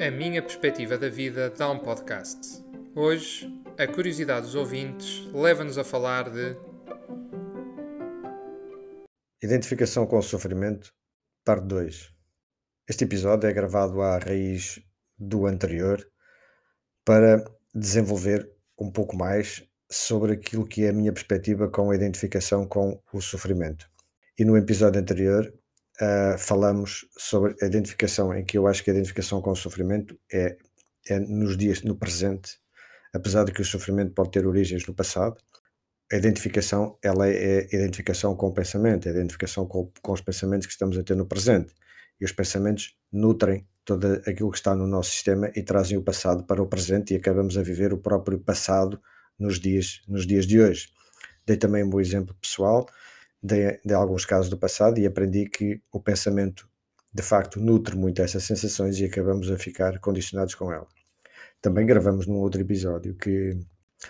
A minha perspectiva da vida dá um podcast. Hoje, a curiosidade dos ouvintes leva-nos a falar de Identificação com o sofrimento, parte 2. Este episódio é gravado à raiz do anterior para desenvolver um pouco mais sobre aquilo que é a minha perspectiva com a identificação com o sofrimento. E no episódio anterior uh, falamos sobre a identificação, em que eu acho que a identificação com o sofrimento é, é nos dias, no presente, apesar de que o sofrimento pode ter origens no passado. A identificação, ela é identificação com o pensamento, a identificação com, com os pensamentos que estamos a ter no presente. E os pensamentos nutrem todo aquilo que está no nosso sistema e trazem o passado para o presente e acabamos a viver o próprio passado nos dias, nos dias de hoje. Dei também um bom exemplo pessoal de, de alguns casos do passado e aprendi que o pensamento de facto nutre muito essas sensações e acabamos a ficar condicionados com ela. Também gravamos num outro episódio que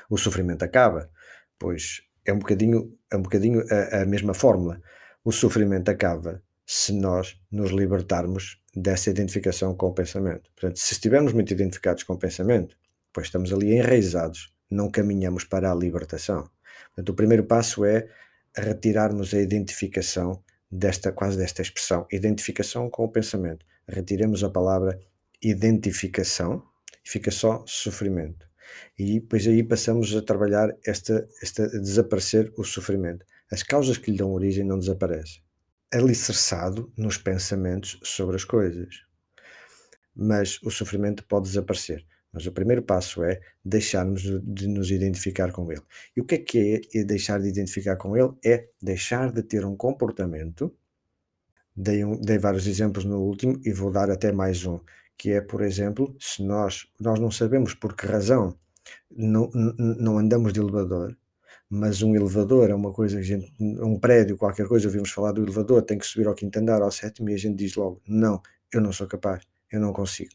o sofrimento acaba, pois é um bocadinho, é um bocadinho a, a mesma fórmula. O sofrimento acaba se nós nos libertarmos dessa identificação com o pensamento. Portanto, se estivermos muito identificados com o pensamento, pois estamos ali enraizados, não caminhamos para a libertação. Portanto, o primeiro passo é retirarmos a identificação desta quase desta expressão, identificação com o pensamento. Retiremos a palavra identificação e fica só sofrimento. E depois aí passamos a trabalhar esta, esta desaparecer o sofrimento. As causas que lhe dão origem não desaparecem. Alicerçado nos pensamentos sobre as coisas. Mas o sofrimento pode desaparecer. Mas o primeiro passo é deixarmos de nos identificar com ele. E o que é que é deixar de identificar com ele? É deixar de ter um comportamento. Dei, um, dei vários exemplos no último e vou dar até mais um, que é, por exemplo, se nós, nós não sabemos por que razão não, não andamos de elevador, mas um elevador é uma coisa, gente, um prédio, qualquer coisa, ouvimos falar do elevador, tem que subir ao quinto andar, ao sétimo, e a gente diz logo: não, eu não sou capaz, eu não consigo.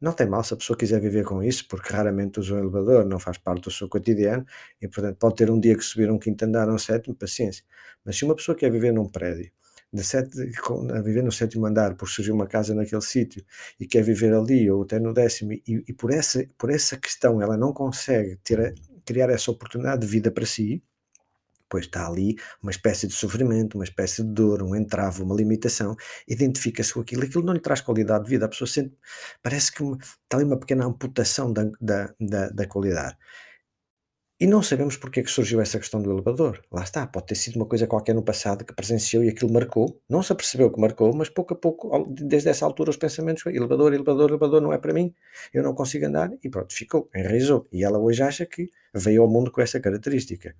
Não tem mal se a pessoa quiser viver com isso, porque raramente usa um elevador, não faz parte do seu cotidiano e, portanto, pode ter um dia que subir um quinto andar ou um sétimo, paciência. Mas se uma pessoa quer viver num prédio, de sete, a viver no sétimo andar, por surgir uma casa naquele sítio e quer viver ali ou até no décimo, e, e por, essa, por essa questão ela não consegue ter, criar essa oportunidade de vida para si, pois está ali uma espécie de sofrimento, uma espécie de dor, um entrave, uma limitação, identifica-se com aquilo, aquilo não lhe traz qualidade de vida, a pessoa sente, parece que está ali uma pequena amputação da, da, da, da qualidade. E não sabemos porque é que surgiu essa questão do elevador. Lá está, pode ter sido uma coisa qualquer no passado que presenciou e aquilo marcou. Não se apercebeu que marcou, mas pouco a pouco, desde essa altura, os pensamentos elevador, elevador, elevador não é para mim, eu não consigo andar, e pronto, ficou, enraizou. E ela hoje acha que veio ao mundo com essa característica.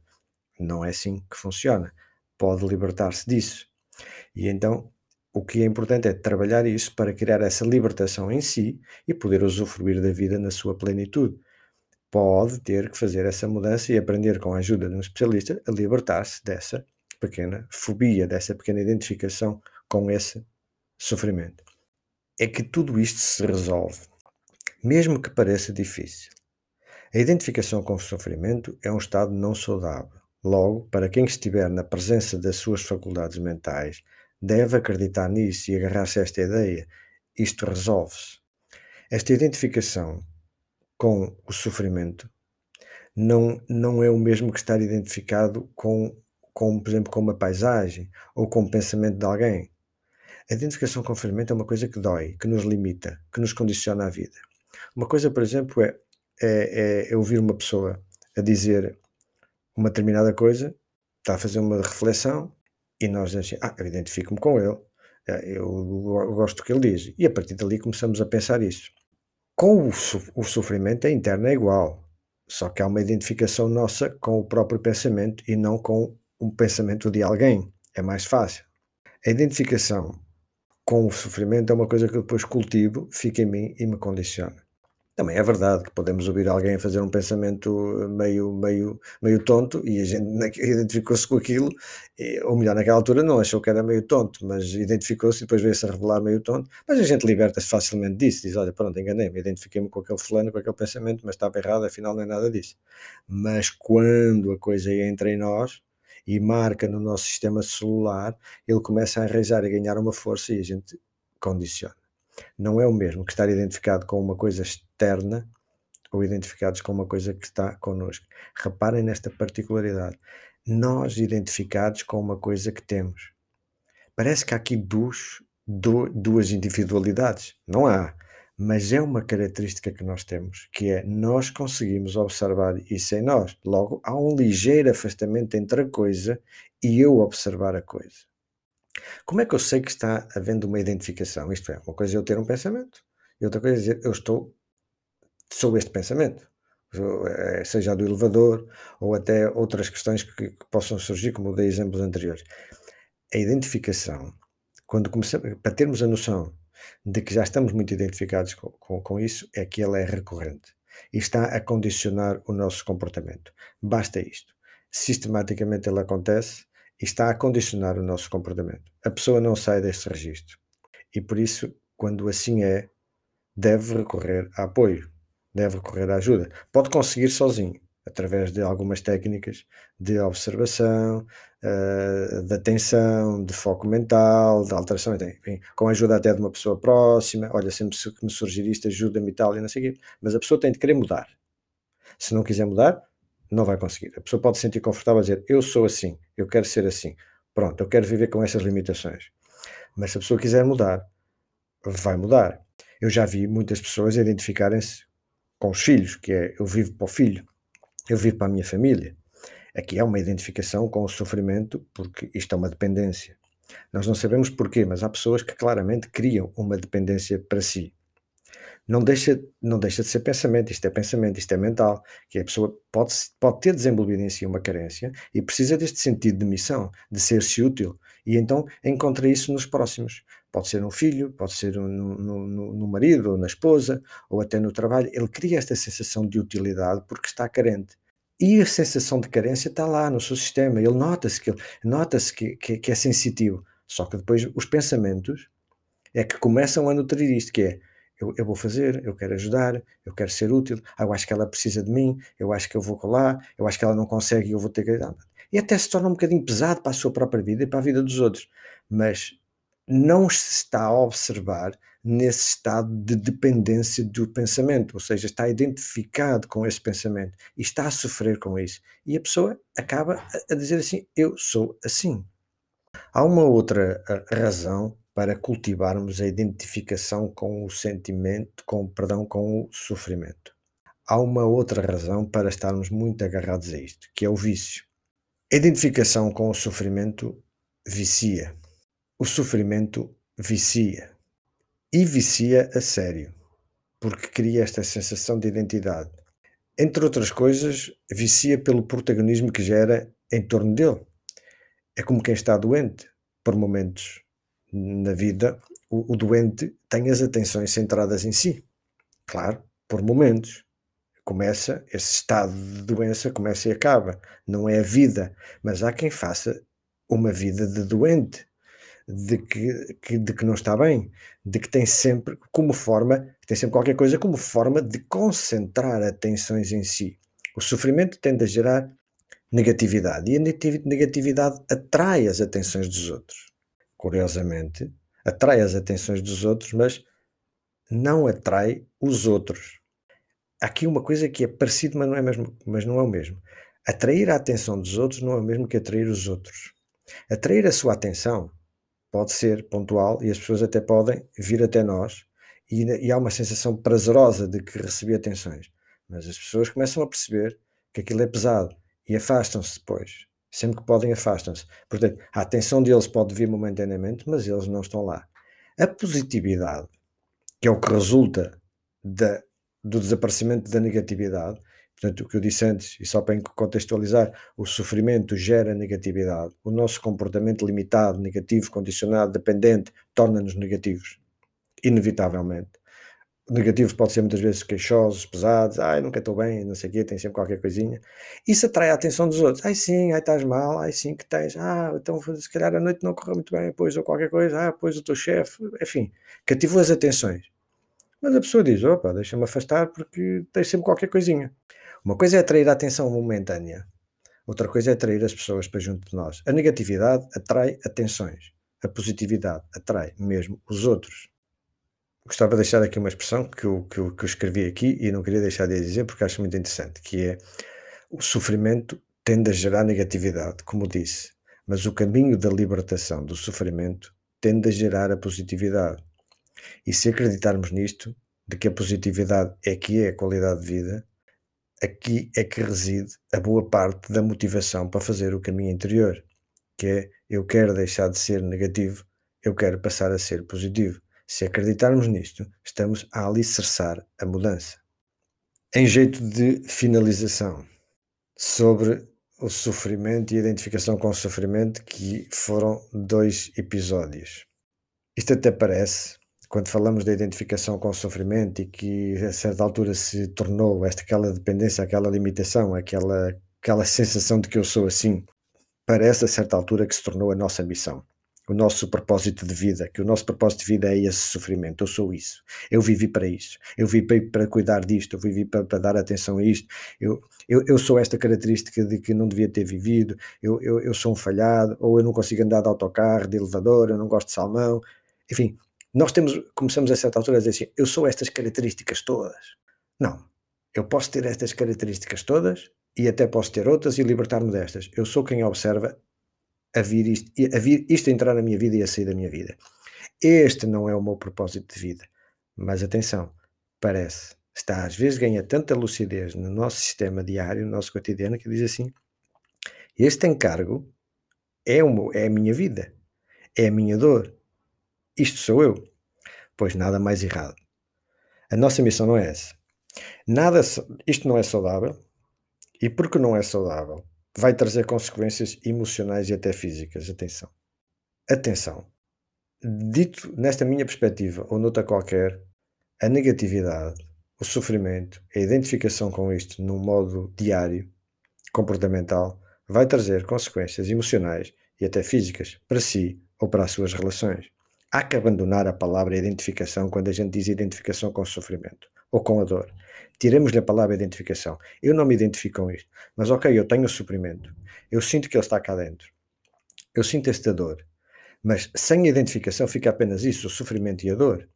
Não é assim que funciona. Pode libertar-se disso. E então o que é importante é trabalhar isso para criar essa libertação em si e poder usufruir da vida na sua plenitude. Pode ter que fazer essa mudança e aprender com a ajuda de um especialista a libertar-se dessa pequena fobia, dessa pequena identificação com esse sofrimento. É que tudo isto se resolve, mesmo que pareça difícil. A identificação com o sofrimento é um estado não saudável Logo, para quem estiver na presença das suas faculdades mentais, deve acreditar nisso e agarrar-se a esta ideia. Isto resolve-se. Esta identificação com o sofrimento não, não é o mesmo que estar identificado com, com, por exemplo, com uma paisagem ou com o pensamento de alguém. A identificação com o sofrimento é uma coisa que dói, que nos limita, que nos condiciona a vida. Uma coisa, por exemplo, é, é, é ouvir uma pessoa a dizer uma determinada coisa, está a fazer uma reflexão e nós dizemos assim, ah, eu identifico-me com ele, eh, eu gosto do que ele diz. E a partir dali começamos a pensar isso. Com o, o sofrimento, a interna é igual, só que há uma identificação nossa com o próprio pensamento e não com um pensamento de alguém. É mais fácil. A identificação com o sofrimento é uma coisa que eu depois cultivo, fica em mim e me condiciona. Também é verdade que podemos ouvir alguém fazer um pensamento meio, meio, meio tonto e a gente identificou-se com aquilo, ou melhor, naquela altura não achou que era meio tonto, mas identificou-se e depois veio-se a revelar meio tonto. Mas a gente liberta-se facilmente disso, diz: Olha, pronto, enganei-me, identifiquei-me com aquele fulano, com aquele pensamento, mas estava errado, afinal não é nada disso. Mas quando a coisa entra em nós e marca no nosso sistema celular, ele começa a enraizar e ganhar uma força e a gente condiciona. Não é o mesmo que estar identificado com uma coisa externa ou identificados com uma coisa que está connosco. Reparem nesta particularidade. Nós identificados com uma coisa que temos. Parece que há aqui duas, duas individualidades. Não há. Mas é uma característica que nós temos, que é nós conseguimos observar isso em nós. Logo, há um ligeiro afastamento entre a coisa e eu observar a coisa. Como é que eu sei que está havendo uma identificação? Isto é, uma coisa é eu ter um pensamento, e outra coisa é dizer eu estou sob este pensamento, eh, seja do elevador ou até outras questões que, que possam surgir, como dei exemplos anteriores. A identificação, quando começamos, para termos a noção de que já estamos muito identificados com, com, com isso, é que ela é recorrente e está a condicionar o nosso comportamento. Basta isto. Sistematicamente ele acontece está a condicionar o nosso comportamento. A pessoa não sai deste registro e por isso, quando assim é, deve recorrer a apoio deve recorrer à ajuda. Pode conseguir sozinho, através de algumas técnicas de observação, uh, de atenção, de foco mental, de alteração, enfim, com a ajuda até de uma pessoa próxima. Olha, sempre que me surgir isto, ajuda-me e tal, e não sei o quê. Mas a pessoa tem de querer mudar. Se não quiser mudar, não vai conseguir. A pessoa pode se sentir confortável a dizer: Eu sou assim, eu quero ser assim. Pronto, eu quero viver com essas limitações. Mas se a pessoa quiser mudar, vai mudar. Eu já vi muitas pessoas identificarem-se com os filhos, que é eu vivo para o filho, eu vivo para a minha família. Aqui é uma identificação com o sofrimento, porque isto é uma dependência. Nós não sabemos porquê, mas há pessoas que claramente criam uma dependência para si. Não deixa, não deixa de ser pensamento, isto é pensamento, isto é mental, que a pessoa pode, pode ter desenvolvido em si uma carência e precisa deste sentido de missão, de ser-se útil, e então encontra isso nos próximos. Pode ser um filho, pode ser no, no, no, marido, ou na esposa, ou até no trabalho. Ele cria esta sensação de utilidade porque está carente. E a sensação de carência está lá no seu sistema. Ele nota-se que, nota que, que, que é sensitivo. Só que depois os pensamentos é que começam a nutrir isto, que é eu, eu, vou fazer, eu quero ajudar, eu quero ser útil, eu acho que ela precisa de mim, eu acho que eu vou colar, eu acho que ela não consegue e eu vou ter que. E até se torna um bocadinho pesado para a sua própria vida e para a vida dos outros. Mas não se está a observar nesse estado de dependência do pensamento, ou seja, está identificado com esse pensamento e está a sofrer com isso. E a pessoa acaba a dizer assim: Eu sou assim. Há uma outra razão para cultivarmos a identificação com o sentimento, com perdão, com o sofrimento. Há uma outra razão para estarmos muito agarrados a isto, que é o vício. A identificação com o sofrimento vicia. O sofrimento vicia. E vicia a sério, porque cria esta sensação de identidade. Entre outras coisas, vicia pelo protagonismo que gera em torno dele. É como quem está doente. Por momentos na vida, o, o doente tem as atenções centradas em si. Claro, por momentos começa, esse estado de doença começa e acaba. Não é a vida, mas há quem faça uma vida de doente de que, que, de que não está bem, de que tem sempre como forma, tem sempre qualquer coisa como forma de concentrar atenções em si. O sofrimento tende a gerar negatividade e a negatividade atrai as atenções dos outros. Curiosamente, atrai as atenções dos outros, mas não atrai os outros. Aqui uma coisa que é parecido, mas não é, mesmo, mas não é o mesmo. Atrair a atenção dos outros não é o mesmo que atrair os outros. Atrair a sua atenção pode ser pontual e as pessoas até podem vir até nós e, e há uma sensação prazerosa de que recebi atenções. Mas as pessoas começam a perceber que aquilo é pesado e afastam-se depois. Sempre que podem, afastam-se. Portanto, a atenção deles pode vir momentaneamente, mas eles não estão lá. A positividade, que é o que resulta da, do desaparecimento da negatividade, Portanto, o que eu disse antes, e só para contextualizar, o sofrimento gera negatividade. O nosso comportamento limitado, negativo, condicionado, dependente, torna-nos negativos. Inevitavelmente. O negativo pode ser muitas vezes queixosos, pesados, ai, nunca estou bem, não sei o quê, tem sempre qualquer coisinha. Isso atrai a atenção dos outros. Ai sim, ai estás mal, ai sim que tens, ah, então se calhar a noite não correu muito bem, pois ou qualquer coisa, ah, pois o teu chefe, enfim, cativou as atenções. Mas a pessoa diz, opa, deixa-me afastar porque tens sempre qualquer coisinha. Uma coisa é atrair a atenção momentânea, outra coisa é atrair as pessoas para junto de nós. A negatividade atrai atenções, a positividade atrai mesmo os outros. Gostava de deixar aqui uma expressão que eu, que eu, que eu escrevi aqui e não queria deixar de dizer porque acho muito interessante, que é o sofrimento tende a gerar negatividade, como disse, mas o caminho da libertação do sofrimento tende a gerar a positividade. E se acreditarmos nisto, de que a positividade é que é a qualidade de vida, aqui é que reside a boa parte da motivação para fazer o caminho interior, que é eu quero deixar de ser negativo, eu quero passar a ser positivo. Se acreditarmos nisto, estamos a alicerçar a mudança. Em jeito de finalização, sobre o sofrimento e a identificação com o sofrimento, que foram dois episódios. Isto até parece quando falamos da identificação com o sofrimento e que a certa altura se tornou esta aquela dependência, aquela limitação, aquela aquela sensação de que eu sou assim, parece a certa altura que se tornou a nossa missão, o nosso propósito de vida, que o nosso propósito de vida é esse sofrimento, eu sou isso, eu vivi para isso, eu vivi para cuidar disto, eu vivi para, para dar atenção a isto, eu, eu, eu, sou esta característica de que não devia ter vivido, eu, eu, eu sou um falhado, ou eu não consigo andar de autocarro, de elevador, eu não gosto de salmão, enfim, nós temos, começamos a certa altura a dizer assim: eu sou estas características todas. Não. Eu posso ter estas características todas e até posso ter outras e libertar-me destas. Eu sou quem observa a vir isto, a vir isto a entrar na minha vida e a sair da minha vida. Este não é o meu propósito de vida. Mas atenção, parece, está às vezes ganha tanta lucidez no nosso sistema diário, no nosso cotidiano, que diz assim: este encargo é, meu, é a minha vida, é a minha dor, isto sou eu. Pois nada mais errado. A nossa missão não é essa. Nada, isto não é saudável e porque não é saudável, vai trazer consequências emocionais e até físicas. Atenção. Atenção. Dito nesta minha perspectiva ou noutra qualquer, a negatividade, o sofrimento, a identificação com isto num modo diário, comportamental, vai trazer consequências emocionais e até físicas para si ou para as suas relações. Há que abandonar a palavra identificação quando a gente diz identificação com o sofrimento ou com a dor. Tiremos-lhe a palavra identificação. Eu não me identifico com isto, mas ok, eu tenho o sofrimento. Eu sinto que ele está cá dentro. Eu sinto esta dor. Mas sem identificação fica apenas isso, o sofrimento e a dor.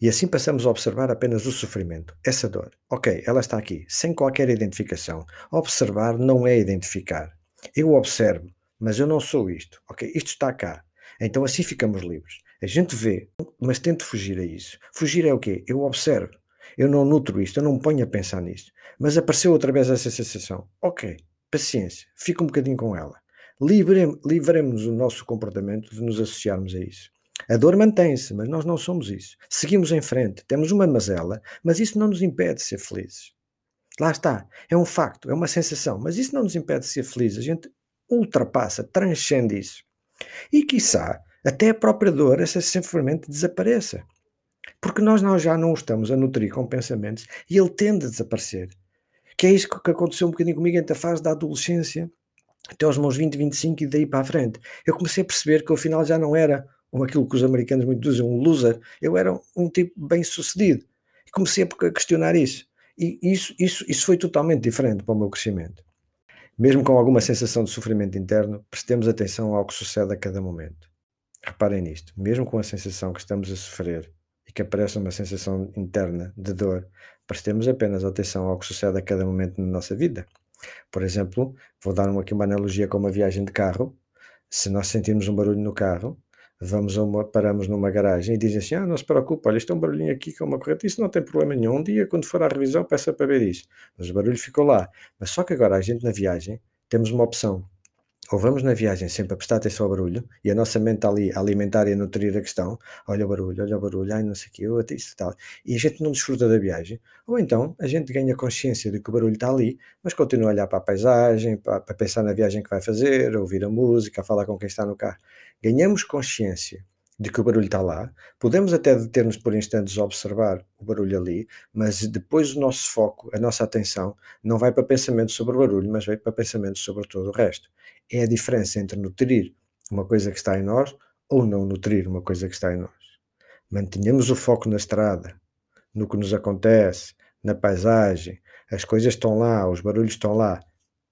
E assim passamos a observar apenas o sofrimento, essa dor. Ok, ela está aqui, sem qualquer identificação. Observar não é identificar. Eu observo, mas eu não sou isto. Ok, isto está cá. Então assim ficamos livres. A gente vê, mas tento fugir a isso. Fugir é o quê? Eu observo. Eu não nutro isto, eu não me ponho a pensar nisto. Mas apareceu outra vez essa sensação. Ok, paciência, fica um bocadinho com ela. Livremos o nosso comportamento de nos associarmos a isso. A dor mantém-se, mas nós não somos isso. Seguimos em frente, temos uma mazela, mas isso não nos impede de ser felizes. Lá está, é um facto, é uma sensação, mas isso não nos impede de ser felizes. A gente ultrapassa, transcende isso. E, quiçá, até a própria dor, essa simplesmente desapareça. Porque nós, nós já não o estamos a nutrir com pensamentos e ele tende a desaparecer. Que é isso que aconteceu um bocadinho comigo entre a fase da adolescência até aos meus 20, 25 e daí para a frente. Eu comecei a perceber que ao final já não era aquilo que os americanos muito dizem, um loser. Eu era um tipo bem sucedido. E comecei a questionar isso. E isso, isso, isso foi totalmente diferente para o meu crescimento. Mesmo com alguma sensação de sofrimento interno, prestemos atenção ao que sucede a cada momento. Reparem nisto, mesmo com a sensação que estamos a sofrer que aparece uma sensação interna de dor, prestemos apenas atenção ao que sucede a cada momento na nossa vida. Por exemplo, vou dar aqui uma analogia com uma viagem de carro. Se nós sentirmos um barulho no carro, vamos uma, paramos numa garagem e dizem assim: Ah, não se preocupe, olha, isto é um barulhinho aqui com uma corrente, isso não tem problema nenhum. Um dia, quando for à revisão, peça para ver isso. Mas o barulho ficou lá. Mas só que agora a gente na viagem temos uma opção ou vamos na viagem sempre a prestar atenção ao barulho e a nossa mente está ali a alimentar e a nutrir a questão, olha o barulho, olha o barulho, ai não sei o que, eu isso tal, e a gente não desfruta da viagem, ou então a gente ganha consciência de que o barulho está ali, mas continua a olhar para a paisagem, para, para pensar na viagem que vai fazer, a ouvir a música, a falar com quem está no carro. Ganhamos consciência de que o barulho está lá. Podemos até deter-nos por instantes a observar o barulho ali, mas depois o nosso foco, a nossa atenção, não vai para pensamentos sobre o barulho, mas vai para pensamentos sobre todo o resto. É a diferença entre nutrir uma coisa que está em nós ou não nutrir uma coisa que está em nós. Mantenhamos o foco na estrada, no que nos acontece, na paisagem, as coisas estão lá, os barulhos estão lá.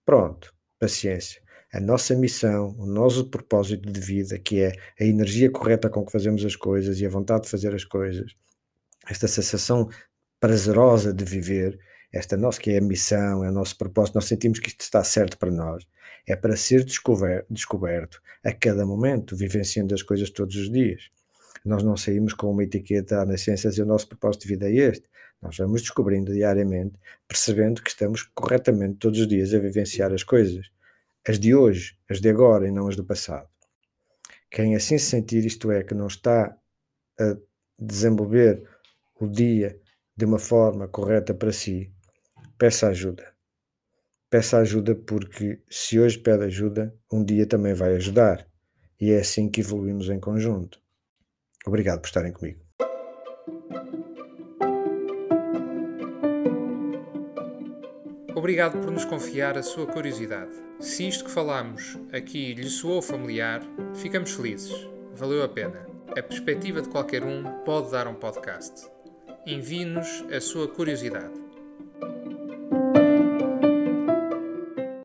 Pronto, paciência. A nossa missão, o nosso propósito de vida, que é a energia correta com que fazemos as coisas e a vontade de fazer as coisas, esta sensação prazerosa de viver, esta nossa que é a missão, é o nosso propósito, nós sentimos que isto está certo para nós, é para ser descoberto, descoberto a cada momento, vivenciando as coisas todos os dias. Nós não saímos com uma etiqueta na ciência e o nosso propósito de vida é este. Nós vamos descobrindo diariamente, percebendo que estamos corretamente todos os dias a vivenciar as coisas. As de hoje, as de agora e não as do passado. Quem assim se sentir, isto é, que não está a desenvolver o dia de uma forma correta para si, peça ajuda. Peça ajuda porque se hoje pede ajuda, um dia também vai ajudar. E é assim que evoluímos em conjunto. Obrigado por estarem comigo. Obrigado por nos confiar a sua curiosidade. Se isto que falamos aqui lhe soou familiar, ficamos felizes. Valeu a pena. A perspectiva de qualquer um pode dar um podcast. Envie-nos a sua curiosidade